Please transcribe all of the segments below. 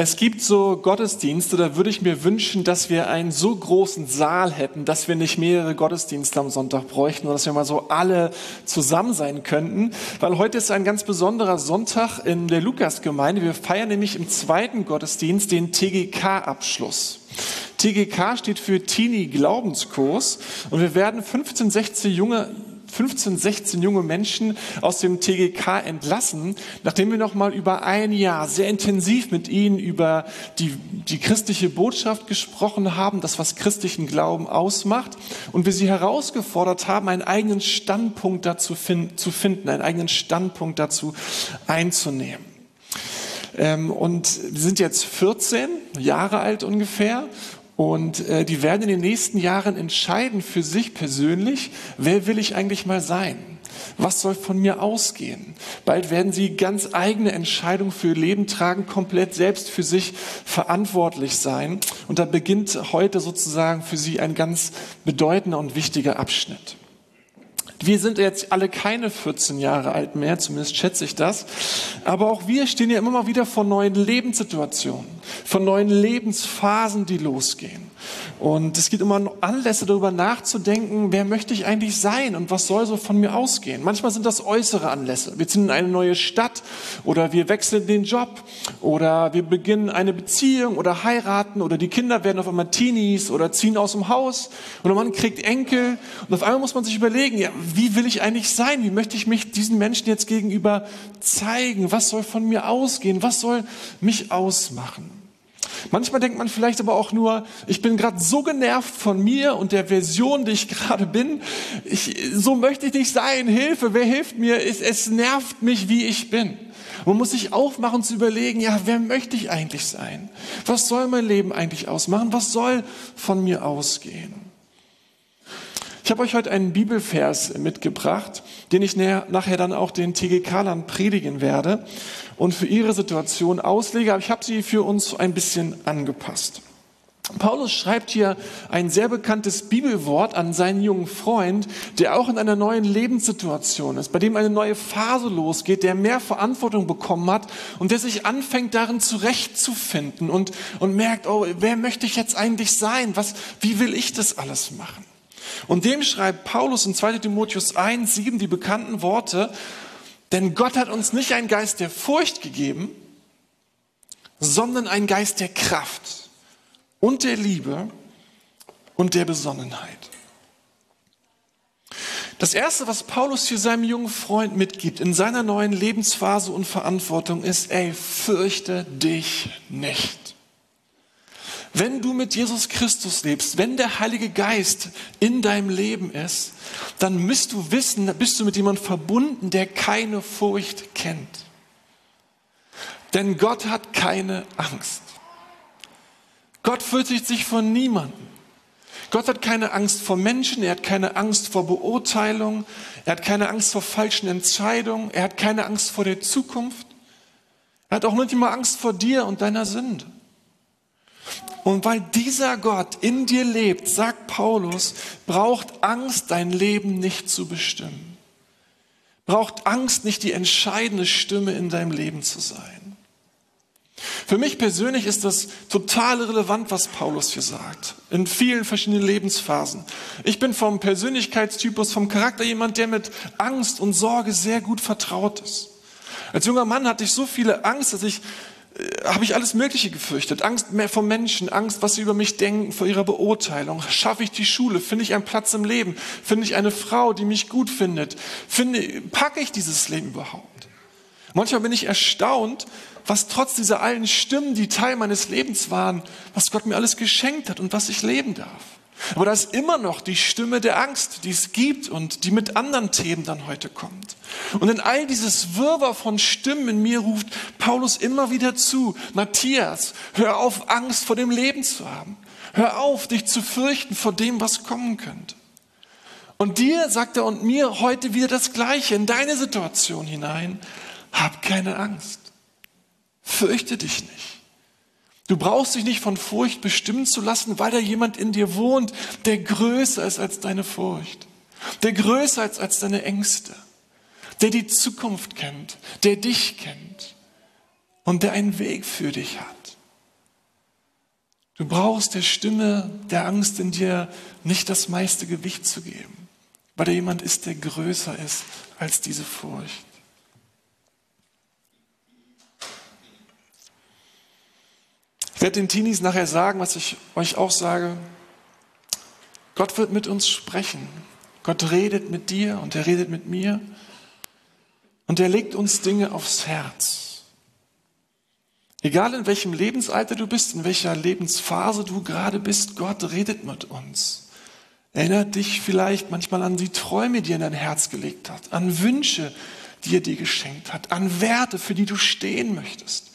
Es gibt so Gottesdienste, da würde ich mir wünschen, dass wir einen so großen Saal hätten, dass wir nicht mehrere Gottesdienste am Sonntag bräuchten, oder dass wir mal so alle zusammen sein könnten. Weil heute ist ein ganz besonderer Sonntag in der Lukasgemeinde. Wir feiern nämlich im zweiten Gottesdienst den TGK-Abschluss. TGK steht für Teenie Glaubenskurs und wir werden 15, 16 junge 15, 16 junge Menschen aus dem TGK entlassen, nachdem wir noch mal über ein Jahr sehr intensiv mit ihnen über die, die christliche Botschaft gesprochen haben, das, was christlichen Glauben ausmacht, und wir sie herausgefordert haben, einen eigenen Standpunkt dazu fin zu finden, einen eigenen Standpunkt dazu einzunehmen. Ähm, und wir sind jetzt 14 Jahre alt ungefähr und äh, die werden in den nächsten Jahren entscheiden für sich persönlich, wer will ich eigentlich mal sein? Was soll von mir ausgehen? Bald werden sie ganz eigene Entscheidungen für ihr Leben tragen, komplett selbst für sich verantwortlich sein. Und da beginnt heute sozusagen für sie ein ganz bedeutender und wichtiger Abschnitt. Wir sind jetzt alle keine 14 Jahre alt mehr, zumindest schätze ich das. Aber auch wir stehen ja immer mal wieder vor neuen Lebenssituationen, vor neuen Lebensphasen, die losgehen. Und es gibt immer Anlässe darüber nachzudenken, wer möchte ich eigentlich sein und was soll so von mir ausgehen. Manchmal sind das äußere Anlässe. Wir ziehen in eine neue Stadt oder wir wechseln den Job oder wir beginnen eine Beziehung oder heiraten oder die Kinder werden auf einmal Teenies oder ziehen aus dem Haus oder man kriegt Enkel und auf einmal muss man sich überlegen, ja, wie will ich eigentlich sein? Wie möchte ich mich diesen Menschen jetzt gegenüber zeigen? Was soll von mir ausgehen? Was soll mich ausmachen? Manchmal denkt man vielleicht aber auch nur, ich bin gerade so genervt von mir und der Version, die ich gerade bin. Ich, so möchte ich nicht sein. Hilfe, wer hilft mir? Es, es nervt mich, wie ich bin. Man muss sich aufmachen zu überlegen, ja, wer möchte ich eigentlich sein? Was soll mein Leben eigentlich ausmachen? Was soll von mir ausgehen? Ich habe euch heute einen Bibelvers mitgebracht, den ich nachher dann auch den TGK-Lern predigen werde und für ihre Situation auslege, aber ich habe sie für uns ein bisschen angepasst. Paulus schreibt hier ein sehr bekanntes Bibelwort an seinen jungen Freund, der auch in einer neuen Lebenssituation ist, bei dem eine neue Phase losgeht, der mehr Verantwortung bekommen hat und der sich anfängt darin zurechtzufinden und, und merkt, oh, wer möchte ich jetzt eigentlich sein? Was, wie will ich das alles machen? Und dem schreibt Paulus in 2 Timotheus 1, 7 die bekannten Worte, denn Gott hat uns nicht einen Geist der Furcht gegeben, sondern einen Geist der Kraft und der Liebe und der Besonnenheit. Das Erste, was Paulus hier seinem jungen Freund mitgibt in seiner neuen Lebensphase und Verantwortung ist, ey, fürchte dich nicht. Wenn du mit Jesus Christus lebst, wenn der Heilige Geist in deinem Leben ist, dann müsst du wissen, da bist du mit jemandem verbunden, der keine Furcht kennt. Denn Gott hat keine Angst. Gott fürchtet sich von niemandem. Gott hat keine Angst vor Menschen, er hat keine Angst vor Beurteilung, er hat keine Angst vor falschen Entscheidungen, er hat keine Angst vor der Zukunft. Er hat auch nicht immer Angst vor dir und deiner Sünde. Und weil dieser Gott in dir lebt, sagt Paulus, braucht Angst dein Leben nicht zu bestimmen. Braucht Angst nicht die entscheidende Stimme in deinem Leben zu sein. Für mich persönlich ist das total relevant, was Paulus hier sagt. In vielen verschiedenen Lebensphasen. Ich bin vom Persönlichkeitstypus, vom Charakter jemand, der mit Angst und Sorge sehr gut vertraut ist. Als junger Mann hatte ich so viele Angst, dass ich habe ich alles Mögliche gefürchtet. Angst mehr vor Menschen, Angst, was sie über mich denken, vor ihrer Beurteilung. Schaffe ich die Schule? Finde ich einen Platz im Leben? Finde ich eine Frau, die mich gut findet? Finde, packe ich dieses Leben überhaupt? Manchmal bin ich erstaunt, was trotz dieser allen Stimmen, die Teil meines Lebens waren, was Gott mir alles geschenkt hat und was ich leben darf. Aber da ist immer noch die Stimme der Angst, die es gibt und die mit anderen Themen dann heute kommt. Und in all dieses Wirrwarr von Stimmen in mir ruft Paulus immer wieder zu, Matthias, hör auf, Angst vor dem Leben zu haben. Hör auf, dich zu fürchten vor dem, was kommen könnte. Und dir, sagt er, und mir heute wieder das Gleiche in deine Situation hinein. Hab keine Angst. Fürchte dich nicht. Du brauchst dich nicht von Furcht bestimmen zu lassen, weil da jemand in dir wohnt, der größer ist als deine Furcht, der größer ist als deine Ängste, der die Zukunft kennt, der dich kennt und der einen Weg für dich hat. Du brauchst der Stimme der Angst in dir nicht das meiste Gewicht zu geben, weil da jemand ist, der größer ist als diese Furcht. Ich werde den Teenies nachher sagen, was ich euch auch sage. Gott wird mit uns sprechen. Gott redet mit dir und er redet mit mir. Und er legt uns Dinge aufs Herz. Egal in welchem Lebensalter du bist, in welcher Lebensphase du gerade bist, Gott redet mit uns. Erinnert dich vielleicht manchmal an die Träume, die er in dein Herz gelegt hat, an Wünsche, die er dir geschenkt hat, an Werte, für die du stehen möchtest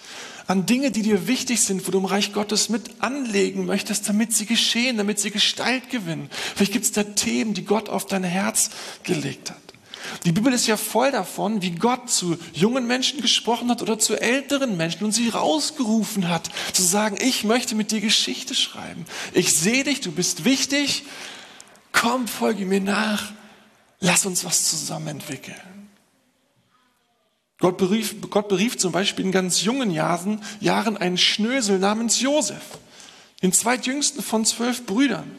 an Dinge, die dir wichtig sind, wo du im Reich Gottes mit anlegen möchtest, damit sie geschehen, damit sie Gestalt gewinnen. Vielleicht gibt es da Themen, die Gott auf dein Herz gelegt hat. Die Bibel ist ja voll davon, wie Gott zu jungen Menschen gesprochen hat oder zu älteren Menschen und sie rausgerufen hat, zu sagen, ich möchte mit dir Geschichte schreiben. Ich sehe dich, du bist wichtig. Komm, folge mir nach. Lass uns was zusammen entwickeln. Gott berief, Gott berief zum Beispiel in ganz jungen Jahren, Jahren einen Schnösel namens Josef, den zweitjüngsten von zwölf Brüdern,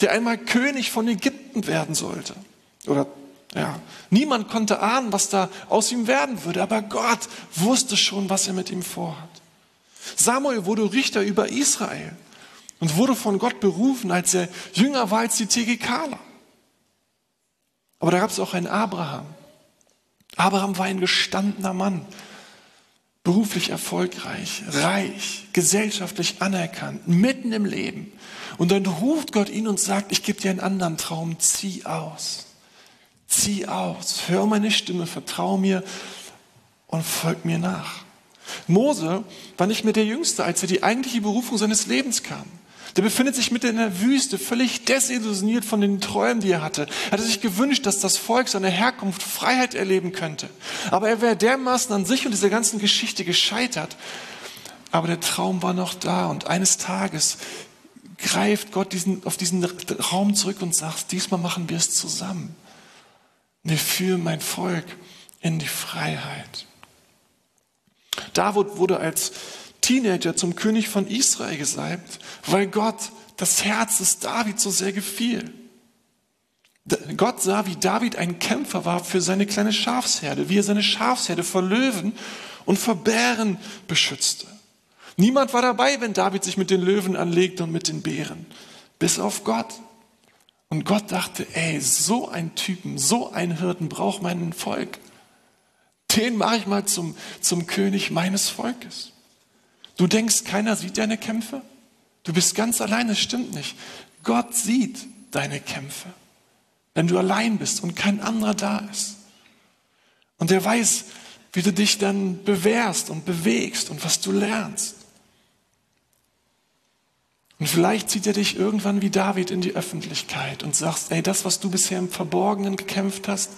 der einmal König von Ägypten werden sollte. Oder ja, niemand konnte ahnen, was da aus ihm werden würde, aber Gott wusste schon, was er mit ihm vorhat. Samuel wurde Richter über Israel und wurde von Gott berufen, als er jünger war als die TGKler. Aber da gab es auch einen Abraham, Abraham war ein gestandener Mann, beruflich erfolgreich, reich, gesellschaftlich anerkannt, mitten im Leben. Und dann ruft Gott ihn und sagt, ich gebe dir einen anderen Traum, zieh aus. Zieh aus, hör meine Stimme, vertrau mir und folg mir nach. Mose war nicht mehr der Jüngste, als er die eigentliche Berufung seines Lebens kam. Der befindet sich mitten in der Wüste, völlig desillusioniert von den Träumen, die er hatte. Er hatte sich gewünscht, dass das Volk seiner Herkunft Freiheit erleben könnte. Aber er wäre dermaßen an sich und dieser ganzen Geschichte gescheitert. Aber der Traum war noch da und eines Tages greift Gott diesen, auf diesen Raum zurück und sagt, diesmal machen wir es zusammen. Wir führen mein Volk in die Freiheit. David wurde als Teenager zum König von Israel gesalbt, weil Gott das Herz des David so sehr gefiel. Gott sah, wie David ein Kämpfer war für seine kleine Schafsherde, wie er seine Schafsherde vor Löwen und vor Bären beschützte. Niemand war dabei, wenn David sich mit den Löwen anlegte und mit den Bären, bis auf Gott. Und Gott dachte, ey, so ein Typen, so ein Hirten braucht mein Volk. Den mache ich mal zum, zum König meines Volkes. Du denkst, keiner sieht deine Kämpfe? Du bist ganz allein, das stimmt nicht. Gott sieht deine Kämpfe, wenn du allein bist und kein anderer da ist. Und er weiß, wie du dich dann bewährst und bewegst und was du lernst. Und vielleicht zieht er dich irgendwann wie David in die Öffentlichkeit und sagst, ey, das, was du bisher im Verborgenen gekämpft hast,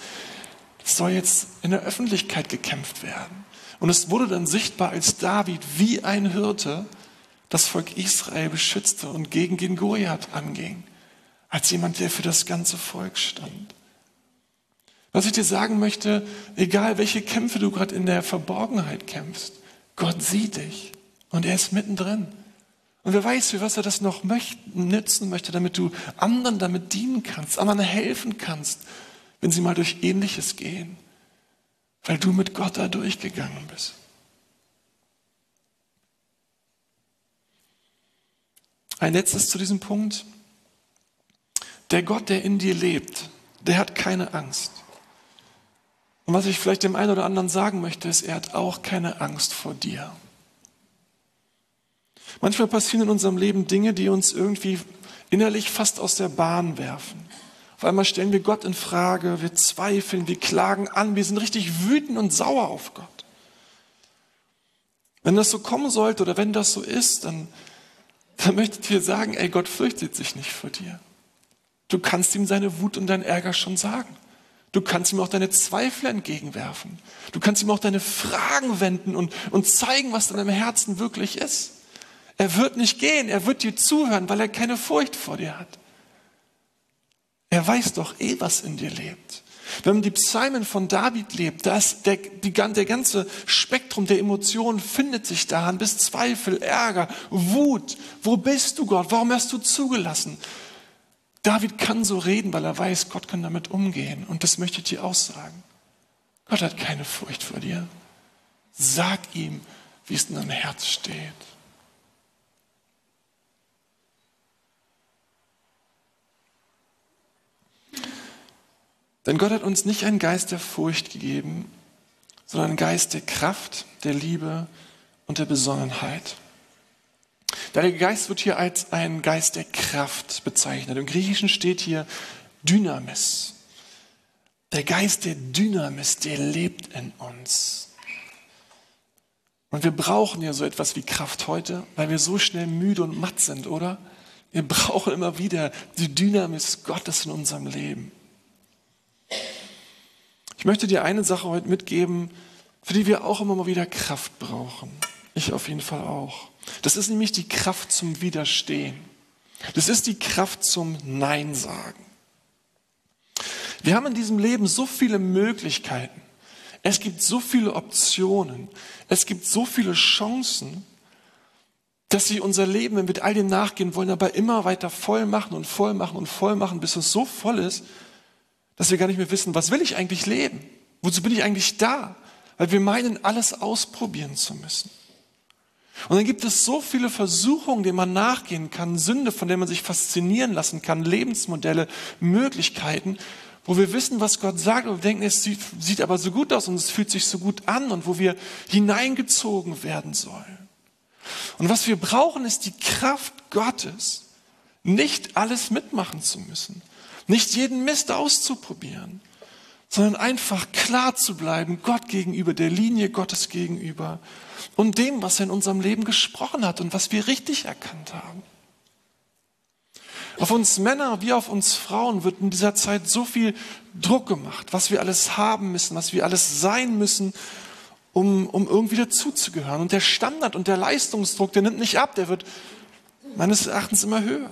soll jetzt in der Öffentlichkeit gekämpft werden. Und es wurde dann sichtbar, als David wie ein Hirte das Volk Israel beschützte und gegen den Goliath anging, als jemand, der für das ganze Volk stand. Was ich dir sagen möchte, egal welche Kämpfe du gerade in der Verborgenheit kämpfst, Gott sieht dich und er ist mittendrin. Und wer weiß, für was er das noch möchten, nützen möchte, damit du anderen damit dienen kannst, anderen helfen kannst, wenn sie mal durch Ähnliches gehen weil du mit Gott da durchgegangen bist. Ein letztes zu diesem Punkt. Der Gott, der in dir lebt, der hat keine Angst. Und was ich vielleicht dem einen oder anderen sagen möchte, ist, er hat auch keine Angst vor dir. Manchmal passieren in unserem Leben Dinge, die uns irgendwie innerlich fast aus der Bahn werfen. Auf einmal stellen wir Gott in Frage, wir zweifeln, wir klagen an, wir sind richtig wütend und sauer auf Gott. Wenn das so kommen sollte oder wenn das so ist, dann, dann möchte ich dir sagen, ey, Gott fürchtet sich nicht vor dir. Du kannst ihm seine Wut und deinen Ärger schon sagen. Du kannst ihm auch deine Zweifel entgegenwerfen. Du kannst ihm auch deine Fragen wenden und, und zeigen, was in deinem Herzen wirklich ist. Er wird nicht gehen, er wird dir zuhören, weil er keine Furcht vor dir hat. Er weiß doch eh, was in dir lebt. Wenn man die Psalmen von David lebt, das, der, die, der ganze Spektrum der Emotionen findet sich daran, bis Zweifel, Ärger, Wut. Wo bist du Gott? Warum hast du zugelassen? David kann so reden, weil er weiß, Gott kann damit umgehen. Und das möchte ich dir auch sagen. Gott hat keine Furcht vor dir. Sag ihm, wie es in deinem Herz steht. Denn Gott hat uns nicht einen Geist der Furcht gegeben, sondern einen Geist der Kraft, der Liebe und der Besonnenheit. Der Geist wird hier als ein Geist der Kraft bezeichnet. Im Griechischen steht hier Dynamis. Der Geist der Dynamis, der lebt in uns. Und wir brauchen ja so etwas wie Kraft heute, weil wir so schnell müde und matt sind, oder? Wir brauchen immer wieder die Dynamis Gottes in unserem Leben. Ich möchte dir eine Sache heute mitgeben, für die wir auch immer mal wieder Kraft brauchen. Ich auf jeden Fall auch. Das ist nämlich die Kraft zum Widerstehen. Das ist die Kraft zum Nein sagen. Wir haben in diesem Leben so viele Möglichkeiten. Es gibt so viele Optionen. Es gibt so viele Chancen, dass sie unser Leben, wenn wir mit all dem nachgehen wollen, aber immer weiter voll machen und voll machen und voll machen, bis es so voll ist, dass wir gar nicht mehr wissen, was will ich eigentlich leben? Wozu bin ich eigentlich da? Weil wir meinen, alles ausprobieren zu müssen. Und dann gibt es so viele Versuchungen, denen man nachgehen kann, Sünde, von denen man sich faszinieren lassen kann, Lebensmodelle, Möglichkeiten, wo wir wissen, was Gott sagt und wir denken, es sieht, sieht aber so gut aus und es fühlt sich so gut an und wo wir hineingezogen werden sollen. Und was wir brauchen, ist die Kraft Gottes, nicht alles mitmachen zu müssen, nicht jeden Mist auszuprobieren, sondern einfach klar zu bleiben, Gott gegenüber, der Linie Gottes gegenüber und dem, was er in unserem Leben gesprochen hat und was wir richtig erkannt haben. Auf uns Männer wie auf uns Frauen wird in dieser Zeit so viel Druck gemacht, was wir alles haben müssen, was wir alles sein müssen, um, um irgendwie dazuzugehören. Und der Standard und der Leistungsdruck, der nimmt nicht ab, der wird meines Erachtens immer höher.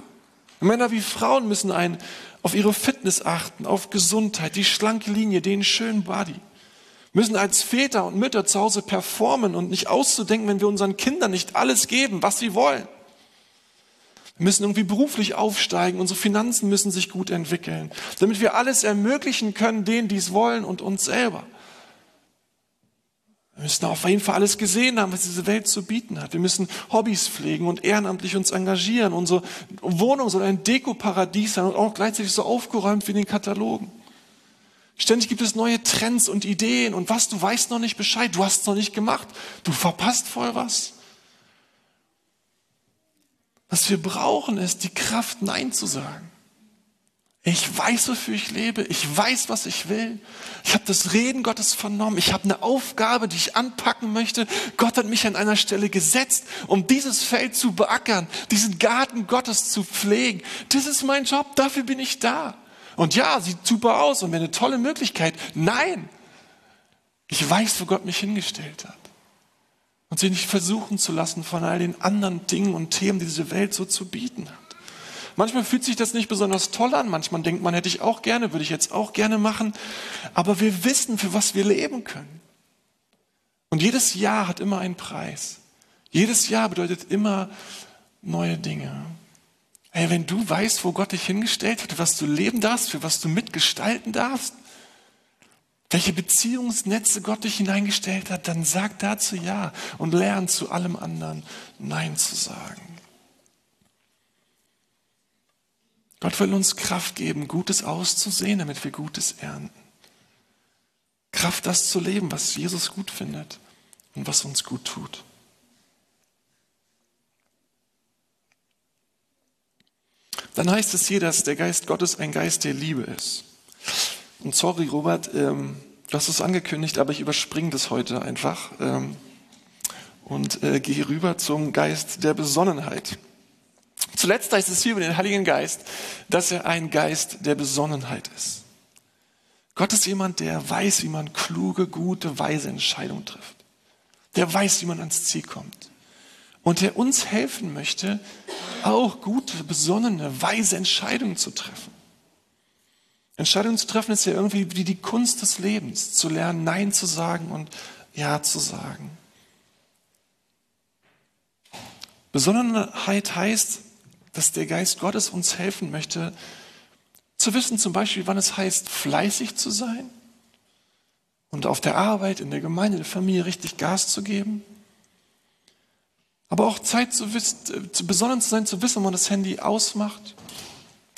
Männer wie Frauen müssen ein, auf ihre Fitness achten, auf Gesundheit, die schlanke Linie, den schönen Body. Müssen als Väter und Mütter zu Hause performen und nicht auszudenken, wenn wir unseren Kindern nicht alles geben, was sie wollen. Wir müssen irgendwie beruflich aufsteigen, unsere Finanzen müssen sich gut entwickeln, damit wir alles ermöglichen können, denen, die es wollen und uns selber. Wir müssen auf jeden Fall alles gesehen haben, was diese Welt zu bieten hat. Wir müssen Hobbys pflegen und ehrenamtlich uns engagieren. Unsere Wohnung soll ein Dekoparadies sein und auch gleichzeitig so aufgeräumt wie in den Katalogen. Ständig gibt es neue Trends und Ideen und was, du weißt noch nicht Bescheid, du hast es noch nicht gemacht, du verpasst voll was. Was wir brauchen, ist die Kraft, Nein zu sagen. Ich weiß, wofür ich lebe. Ich weiß, was ich will. Ich habe das Reden Gottes vernommen. Ich habe eine Aufgabe, die ich anpacken möchte. Gott hat mich an einer Stelle gesetzt, um dieses Feld zu beackern, diesen Garten Gottes zu pflegen. Das ist mein Job. Dafür bin ich da. Und ja, sieht super aus und wäre eine tolle Möglichkeit. Nein. Ich weiß, wo Gott mich hingestellt hat. Und sie nicht versuchen zu lassen von all den anderen Dingen und Themen, die diese Welt so zu bieten hat. Manchmal fühlt sich das nicht besonders toll an. Manchmal denkt man, hätte ich auch gerne, würde ich jetzt auch gerne machen. Aber wir wissen, für was wir leben können. Und jedes Jahr hat immer einen Preis. Jedes Jahr bedeutet immer neue Dinge. Ey, wenn du weißt, wo Gott dich hingestellt hat, was du leben darfst, für was du mitgestalten darfst, welche Beziehungsnetze Gott dich hineingestellt hat, dann sag dazu Ja und lern zu allem anderen Nein zu sagen. Gott will uns Kraft geben, Gutes auszusehen, damit wir Gutes ernten. Kraft, das zu leben, was Jesus gut findet und was uns gut tut. Dann heißt es hier, dass der Geist Gottes ein Geist der Liebe ist. Und sorry, Robert, ähm, du hast es angekündigt, aber ich überspringe das heute einfach ähm, und äh, gehe rüber zum Geist der Besonnenheit. Zuletzt heißt es hier über den Heiligen Geist, dass er ein Geist der Besonnenheit ist. Gott ist jemand, der weiß, wie man kluge, gute, weise Entscheidungen trifft. Der weiß, wie man ans Ziel kommt. Und der uns helfen möchte, auch gute, besonnene, weise Entscheidungen zu treffen. Entscheidungen zu treffen ist ja irgendwie wie die Kunst des Lebens, zu lernen, Nein zu sagen und Ja zu sagen. Besonderheit heißt, dass der Geist Gottes uns helfen möchte, zu wissen zum Beispiel, wann es heißt, fleißig zu sein und auf der Arbeit, in der Gemeinde, in der Familie richtig Gas zu geben. Aber auch Zeit zu, wissen, zu besonnen zu sein, zu wissen, wann man das Handy ausmacht,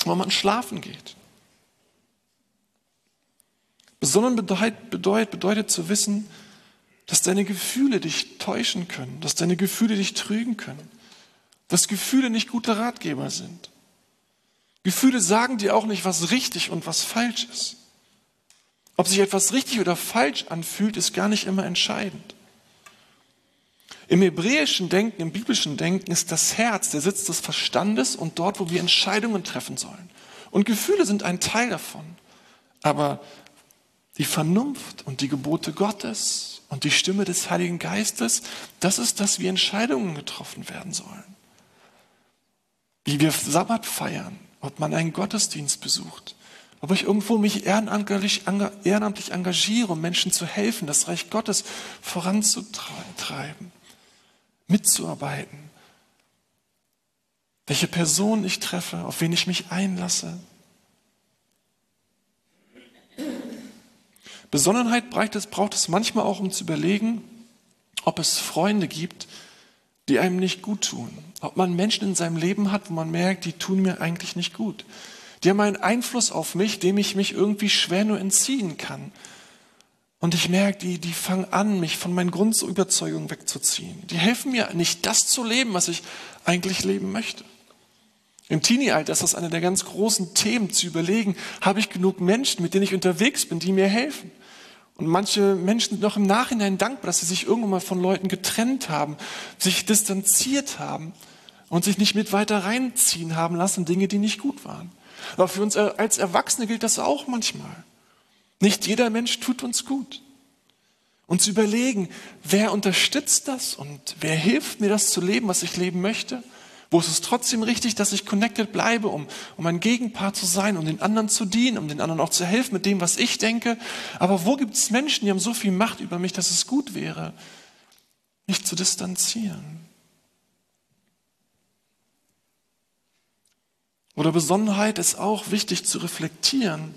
wann man schlafen geht. Besonnen bedeutet, bedeutet, bedeutet zu wissen, dass deine Gefühle dich täuschen können, dass deine Gefühle dich trügen können, dass Gefühle nicht gute Ratgeber sind. Gefühle sagen dir auch nicht, was richtig und was falsch ist. Ob sich etwas richtig oder falsch anfühlt, ist gar nicht immer entscheidend. Im hebräischen Denken, im biblischen Denken ist das Herz der Sitz des Verstandes und dort, wo wir Entscheidungen treffen sollen. Und Gefühle sind ein Teil davon. Aber die Vernunft und die Gebote Gottes und die Stimme des Heiligen Geistes, das ist, dass wir Entscheidungen getroffen werden sollen. Wie wir Sabbat feiern, ob man einen Gottesdienst besucht, ob ich irgendwo mich ehrenamtlich, ehrenamtlich engagiere, um Menschen zu helfen, das Reich Gottes voranzutreiben, mitzuarbeiten. Welche Person ich treffe, auf wen ich mich einlasse. Besonnenheit braucht es, braucht es manchmal auch, um zu überlegen, ob es Freunde gibt, die einem nicht gut tun. Ob man Menschen in seinem Leben hat, wo man merkt, die tun mir eigentlich nicht gut. Die haben einen Einfluss auf mich, dem ich mich irgendwie schwer nur entziehen kann. Und ich merke, die, die fangen an, mich von meinen Grundüberzeugungen wegzuziehen. Die helfen mir nicht, das zu leben, was ich eigentlich leben möchte. Im Teenie-Alter ist das eine der ganz großen Themen, zu überlegen, habe ich genug Menschen, mit denen ich unterwegs bin, die mir helfen? Und manche Menschen sind noch im Nachhinein dankbar, dass sie sich irgendwann mal von Leuten getrennt haben, sich distanziert haben und sich nicht mit weiter reinziehen haben lassen, Dinge, die nicht gut waren. Aber für uns als Erwachsene gilt das auch manchmal. Nicht jeder Mensch tut uns gut. Und zu überlegen, wer unterstützt das und wer hilft mir das zu leben, was ich leben möchte? Wo ist es trotzdem richtig, dass ich connected bleibe, um, um ein Gegenpart zu sein, um den anderen zu dienen, um den anderen auch zu helfen mit dem, was ich denke? Aber wo gibt es Menschen, die haben so viel Macht über mich, dass es gut wäre, mich zu distanzieren? Oder Besonnenheit ist auch wichtig zu reflektieren.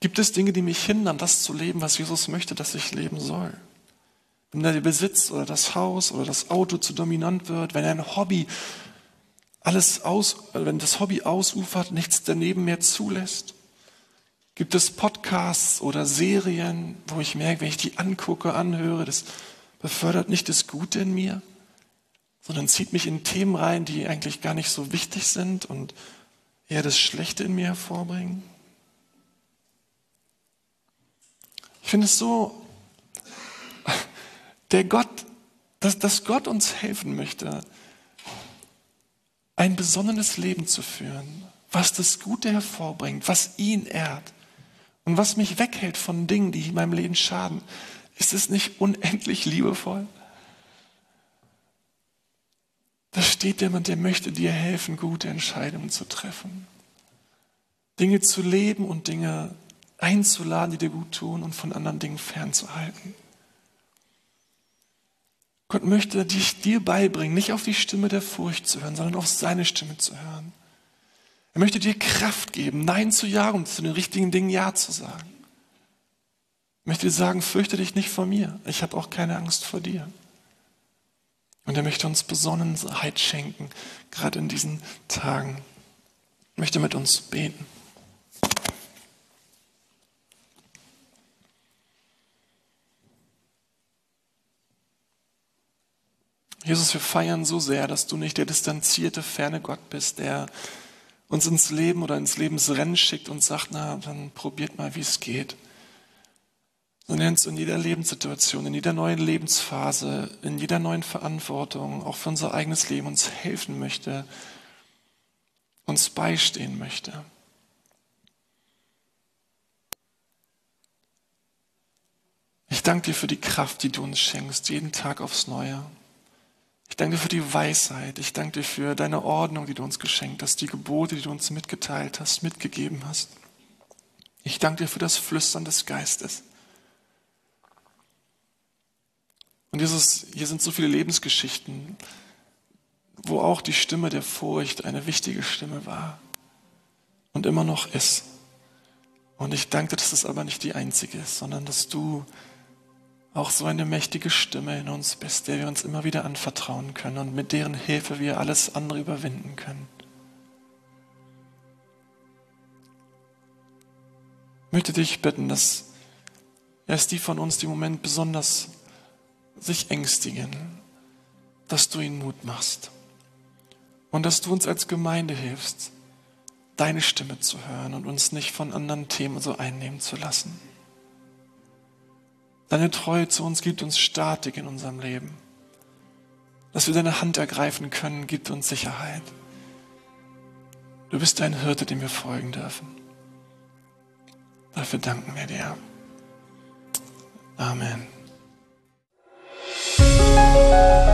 Gibt es Dinge, die mich hindern, das zu leben, was Jesus möchte, dass ich leben soll? Wenn der Besitz oder das Haus oder das Auto zu dominant wird, wenn ein Hobby alles aus, wenn das Hobby ausufert, nichts daneben mehr zulässt? Gibt es Podcasts oder Serien, wo ich merke, wenn ich die angucke, anhöre, das befördert nicht das Gute in mir? Sondern zieht mich in Themen rein, die eigentlich gar nicht so wichtig sind und eher das Schlechte in mir hervorbringen. Ich finde es so, der Gott, dass, dass Gott uns helfen möchte, ein besonnenes Leben zu führen, was das Gute hervorbringt, was ihn ehrt und was mich weghält von Dingen, die meinem Leben schaden. Ist es nicht unendlich liebevoll? Da steht jemand, der möchte dir helfen, gute Entscheidungen zu treffen. Dinge zu leben und Dinge einzuladen, die dir gut tun und von anderen Dingen fernzuhalten. Gott möchte dich dir beibringen, nicht auf die Stimme der Furcht zu hören, sondern auf seine Stimme zu hören. Er möchte dir Kraft geben, Nein zu jagen und zu den richtigen Dingen Ja zu sagen. Er möchte dir sagen, fürchte dich nicht vor mir. Ich habe auch keine Angst vor dir. Und er möchte uns Besonnenheit schenken, gerade in diesen Tagen. Ich möchte mit uns beten. Jesus, wir feiern so sehr, dass du nicht der distanzierte, ferne Gott bist, der uns ins Leben oder ins Lebensrennen schickt und sagt, na, dann probiert mal, wie es geht sondern uns in jeder Lebenssituation, in jeder neuen Lebensphase, in jeder neuen Verantwortung, auch für unser eigenes Leben uns helfen möchte, uns beistehen möchte. Ich danke dir für die Kraft, die du uns schenkst, jeden Tag aufs Neue. Ich danke dir für die Weisheit. Ich danke dir für deine Ordnung, die du uns geschenkt hast, die Gebote, die du uns mitgeteilt hast, mitgegeben hast. Ich danke dir für das Flüstern des Geistes. Und Jesus, hier sind so viele Lebensgeschichten, wo auch die Stimme der Furcht eine wichtige Stimme war und immer noch ist. Und ich danke, dass das aber nicht die einzige ist, sondern dass du auch so eine mächtige Stimme in uns bist, der wir uns immer wieder anvertrauen können und mit deren Hilfe wir alles andere überwinden können. Ich möchte dich bitten, dass erst die von uns, die im Moment besonders sich ängstigen, dass du ihnen Mut machst und dass du uns als Gemeinde hilfst, deine Stimme zu hören und uns nicht von anderen Themen so einnehmen zu lassen. Deine Treue zu uns gibt uns Statik in unserem Leben. Dass wir deine Hand ergreifen können, gibt uns Sicherheit. Du bist ein Hirte, dem wir folgen dürfen. Dafür danken wir dir. Amen. Música